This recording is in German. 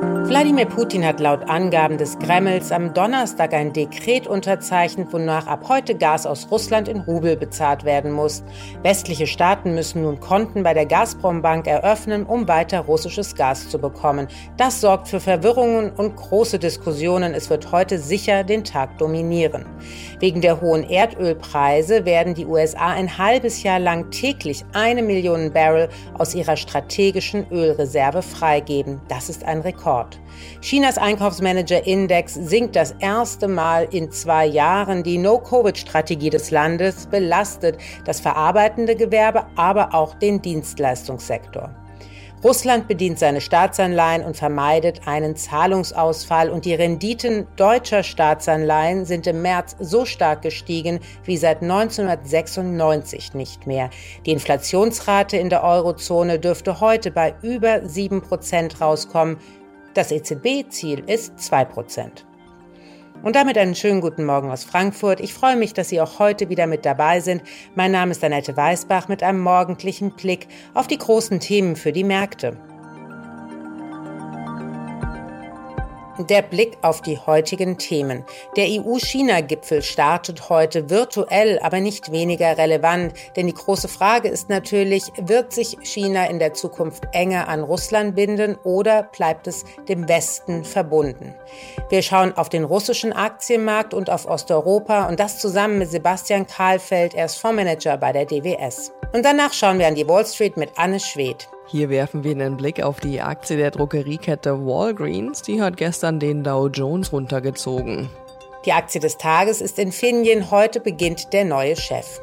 Wladimir Putin hat laut Angaben des Kremls am Donnerstag ein Dekret unterzeichnet, wonach ab heute Gas aus Russland in Rubel bezahlt werden muss. Westliche Staaten müssen nun Konten bei der Gazprom-Bank eröffnen, um weiter russisches Gas zu bekommen. Das sorgt für Verwirrungen und große Diskussionen. Es wird heute sicher den Tag dominieren. Wegen der hohen Erdölpreise werden die USA ein halbes Jahr lang täglich eine Million Barrel aus ihrer strategischen Ölreserve freigeben. Das ist ein Rekord. Rekord. Chinas Einkaufsmanager-Index sinkt das erste Mal in zwei Jahren. Die No-Covid-Strategie des Landes belastet das verarbeitende Gewerbe, aber auch den Dienstleistungssektor. Russland bedient seine Staatsanleihen und vermeidet einen Zahlungsausfall und die Renditen deutscher Staatsanleihen sind im März so stark gestiegen wie seit 1996 nicht mehr. Die Inflationsrate in der Eurozone dürfte heute bei über 7 Prozent rauskommen. Das EZB-Ziel ist 2%. Und damit einen schönen guten Morgen aus Frankfurt. Ich freue mich, dass Sie auch heute wieder mit dabei sind. Mein Name ist Annette Weißbach mit einem morgendlichen Blick auf die großen Themen für die Märkte. Der Blick auf die heutigen Themen. Der EU-China-Gipfel startet heute virtuell, aber nicht weniger relevant, denn die große Frage ist natürlich, wird sich China in der Zukunft enger an Russland binden oder bleibt es dem Westen verbunden? Wir schauen auf den russischen Aktienmarkt und auf Osteuropa und das zusammen mit Sebastian Kahlfeld, er ist Fondsmanager bei der DWS. Und danach schauen wir an die Wall Street mit Anne Schwedt. Hier werfen wir einen Blick auf die Aktie der Drogeriekette Walgreens. Die hat gestern den Dow Jones runtergezogen. Die Aktie des Tages ist Infineon. Heute beginnt der neue Chef.